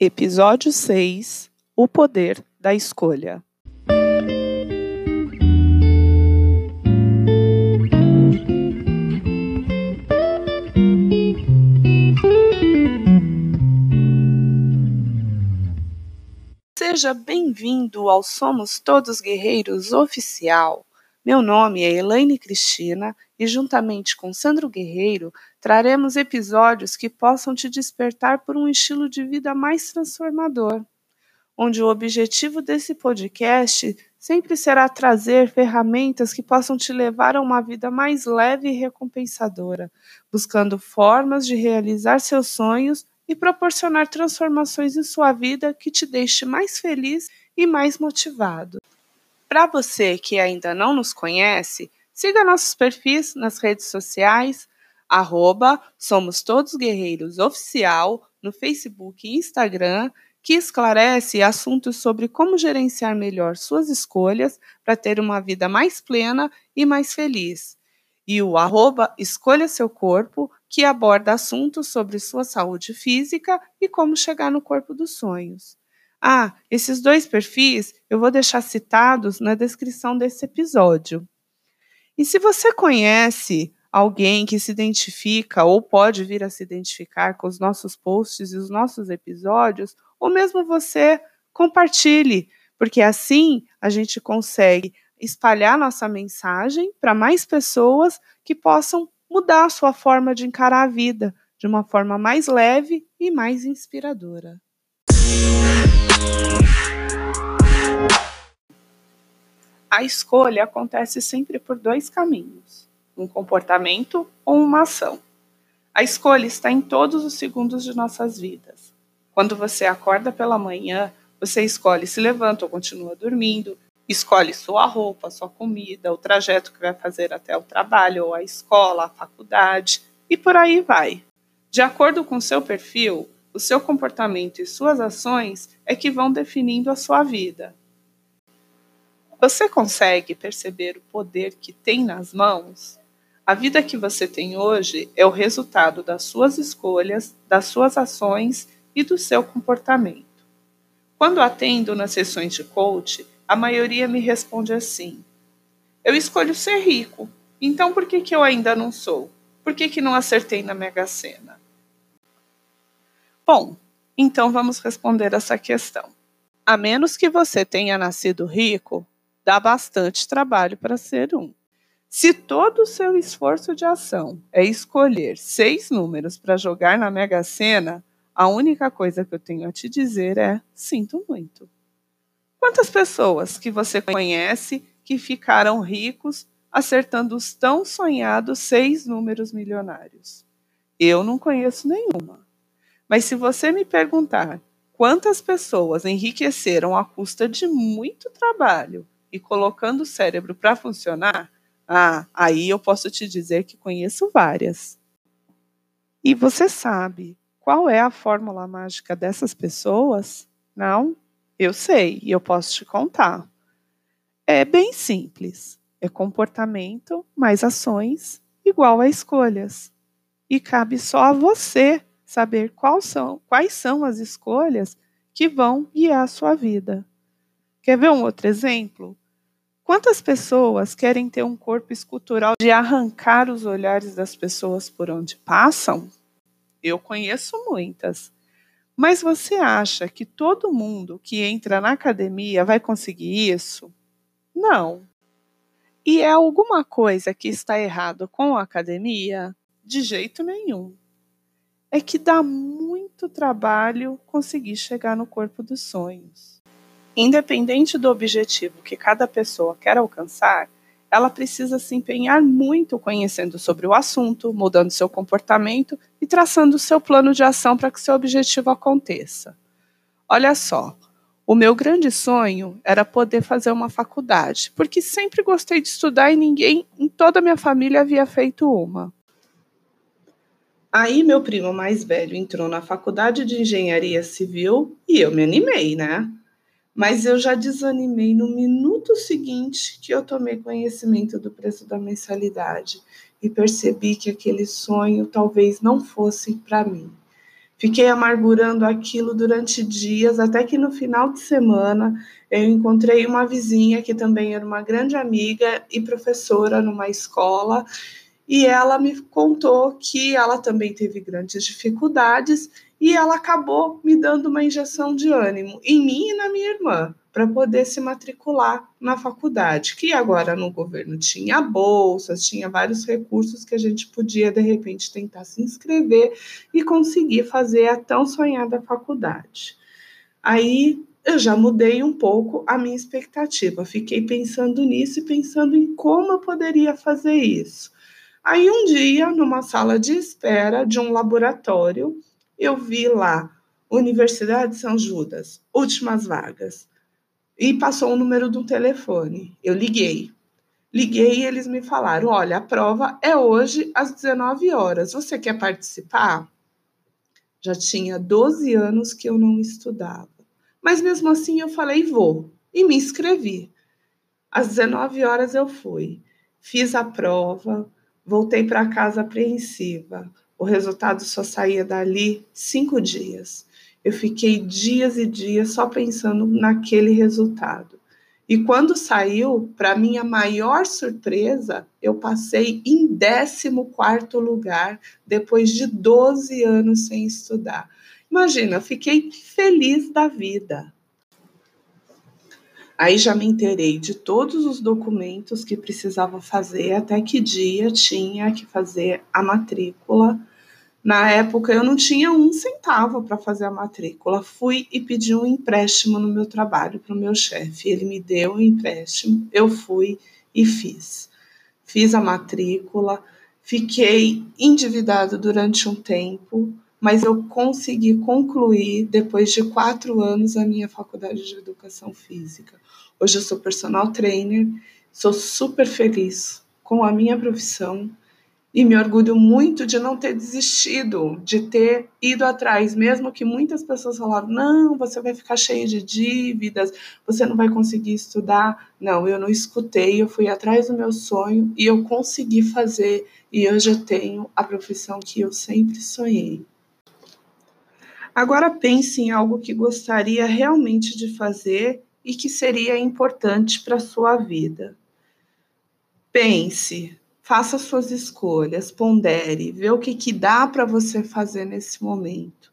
Episódio 6 O Poder da Escolha. Seja bem-vindo ao Somos Todos Guerreiros Oficial. Meu nome é Elaine Cristina e, juntamente com Sandro Guerreiro, traremos episódios que possam te despertar por um estilo de vida mais transformador, onde o objetivo desse podcast sempre será trazer ferramentas que possam te levar a uma vida mais leve e recompensadora, buscando formas de realizar seus sonhos e proporcionar transformações em sua vida que te deixe mais feliz e mais motivado. Para você que ainda não nos conhece, siga nossos perfis nas redes sociais, arroba Somos Todos Guerreiros Oficial, no Facebook e Instagram, que esclarece assuntos sobre como gerenciar melhor suas escolhas para ter uma vida mais plena e mais feliz. E o arroba Escolha Seu Corpo, que aborda assuntos sobre sua saúde física e como chegar no corpo dos sonhos. Ah, esses dois perfis eu vou deixar citados na descrição desse episódio. E se você conhece alguém que se identifica ou pode vir a se identificar com os nossos posts e os nossos episódios, ou mesmo você, compartilhe, porque assim a gente consegue espalhar nossa mensagem para mais pessoas que possam mudar a sua forma de encarar a vida de uma forma mais leve e mais inspiradora. A escolha acontece sempre por dois caminhos: um comportamento ou uma ação. A escolha está em todos os segundos de nossas vidas. Quando você acorda pela manhã, você escolhe se levanta ou continua dormindo, escolhe sua roupa, sua comida, o trajeto que vai fazer até o trabalho ou a escola, a faculdade e por aí vai. De acordo com seu perfil, o seu comportamento e suas ações é que vão definindo a sua vida. Você consegue perceber o poder que tem nas mãos? A vida que você tem hoje é o resultado das suas escolhas, das suas ações e do seu comportamento. Quando atendo nas sessões de coach, a maioria me responde assim: Eu escolho ser rico, então por que, que eu ainda não sou? Por que, que não acertei na Mega Sena? Bom, então vamos responder essa questão. A menos que você tenha nascido rico, dá bastante trabalho para ser um. Se todo o seu esforço de ação é escolher seis números para jogar na Mega Sena, a única coisa que eu tenho a te dizer é: sinto muito. Quantas pessoas que você conhece que ficaram ricos acertando os tão sonhados seis números milionários? Eu não conheço nenhuma. Mas se você me perguntar quantas pessoas enriqueceram à custa de muito trabalho e colocando o cérebro para funcionar, ah, aí eu posso te dizer que conheço várias. E você sabe qual é a fórmula mágica dessas pessoas? Não? Eu sei e eu posso te contar. É bem simples. É comportamento mais ações igual a escolhas. E cabe só a você saber quais são, quais são as escolhas que vão guiar a sua vida. Quer ver um outro exemplo? Quantas pessoas querem ter um corpo escultural de arrancar os olhares das pessoas por onde passam? Eu conheço muitas. Mas você acha que todo mundo que entra na academia vai conseguir isso? Não. E é alguma coisa que está errado com a academia? De jeito nenhum é que dá muito trabalho conseguir chegar no corpo dos sonhos. Independente do objetivo que cada pessoa quer alcançar, ela precisa se empenhar muito conhecendo sobre o assunto, mudando seu comportamento e traçando seu plano de ação para que seu objetivo aconteça. Olha só, o meu grande sonho era poder fazer uma faculdade, porque sempre gostei de estudar e ninguém em toda a minha família havia feito uma. Aí meu primo mais velho entrou na faculdade de engenharia civil e eu me animei, né? Mas eu já desanimei no minuto seguinte que eu tomei conhecimento do preço da mensalidade e percebi que aquele sonho talvez não fosse para mim. Fiquei amargurando aquilo durante dias, até que no final de semana eu encontrei uma vizinha que também era uma grande amiga e professora numa escola, e ela me contou que ela também teve grandes dificuldades e ela acabou me dando uma injeção de ânimo em mim e na minha irmã para poder se matricular na faculdade, que agora no governo tinha bolsas, tinha vários recursos que a gente podia de repente tentar se inscrever e conseguir fazer a tão sonhada faculdade. Aí eu já mudei um pouco a minha expectativa, fiquei pensando nisso e pensando em como eu poderia fazer isso. Aí um dia, numa sala de espera de um laboratório, eu vi lá Universidade de São Judas, últimas vagas e passou o número do telefone. Eu liguei. Liguei e eles me falaram: olha, a prova é hoje às 19 horas. Você quer participar? Já tinha 12 anos que eu não estudava. Mas mesmo assim eu falei: vou. E me inscrevi. Às 19 horas eu fui. Fiz a prova, voltei para casa apreensiva. O resultado só saía dali cinco dias. Eu fiquei dias e dias só pensando naquele resultado. E quando saiu, para minha maior surpresa, eu passei em 14 lugar depois de 12 anos sem estudar. Imagina, eu fiquei feliz da vida. Aí já me inteirei de todos os documentos que precisava fazer, até que dia tinha que fazer a matrícula na época eu não tinha um centavo para fazer a matrícula. Fui e pedi um empréstimo no meu trabalho para o meu chefe. Ele me deu o um empréstimo, eu fui e fiz. Fiz a matrícula, fiquei endividado durante um tempo, mas eu consegui concluir, depois de quatro anos, a minha faculdade de educação física. Hoje eu sou personal trainer, sou super feliz com a minha profissão e me orgulho muito de não ter desistido, de ter ido atrás, mesmo que muitas pessoas falaram: não, você vai ficar cheio de dívidas, você não vai conseguir estudar. Não, eu não escutei, eu fui atrás do meu sonho e eu consegui fazer, e hoje eu tenho a profissão que eu sempre sonhei. Agora pense em algo que gostaria realmente de fazer e que seria importante para a sua vida. Pense, faça suas escolhas, pondere, vê o que, que dá para você fazer nesse momento.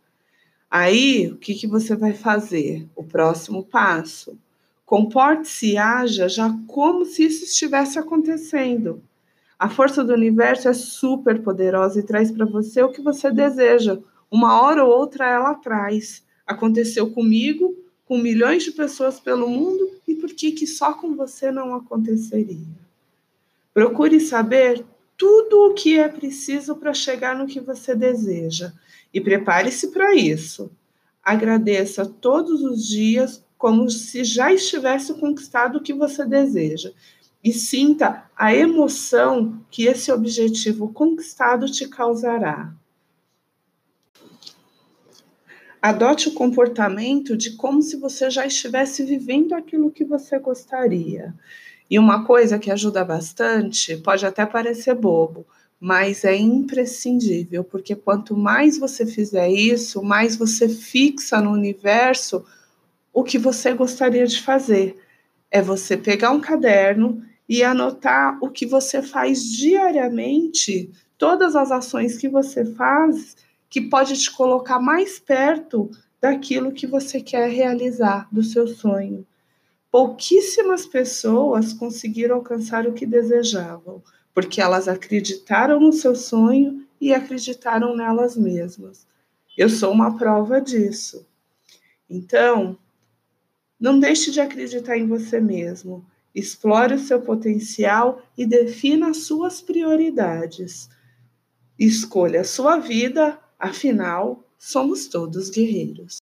Aí, o que, que você vai fazer? O próximo passo. Comporte-se e haja já como se isso estivesse acontecendo. A força do universo é super poderosa e traz para você o que você deseja. Uma hora ou outra ela traz. Aconteceu comigo, com milhões de pessoas pelo mundo, e por que, que só com você não aconteceria? Procure saber tudo o que é preciso para chegar no que você deseja e prepare-se para isso. Agradeça todos os dias como se já estivesse conquistado o que você deseja e sinta a emoção que esse objetivo conquistado te causará. Adote o comportamento de como se você já estivesse vivendo aquilo que você gostaria. E uma coisa que ajuda bastante, pode até parecer bobo, mas é imprescindível, porque quanto mais você fizer isso, mais você fixa no universo o que você gostaria de fazer. É você pegar um caderno e anotar o que você faz diariamente, todas as ações que você faz, que pode te colocar mais perto daquilo que você quer realizar, do seu sonho pouquíssimas pessoas conseguiram alcançar o que desejavam, porque elas acreditaram no seu sonho e acreditaram nelas mesmas. Eu sou uma prova disso. Então, não deixe de acreditar em você mesmo. Explore o seu potencial e defina as suas prioridades. Escolha a sua vida, afinal, somos todos guerreiros.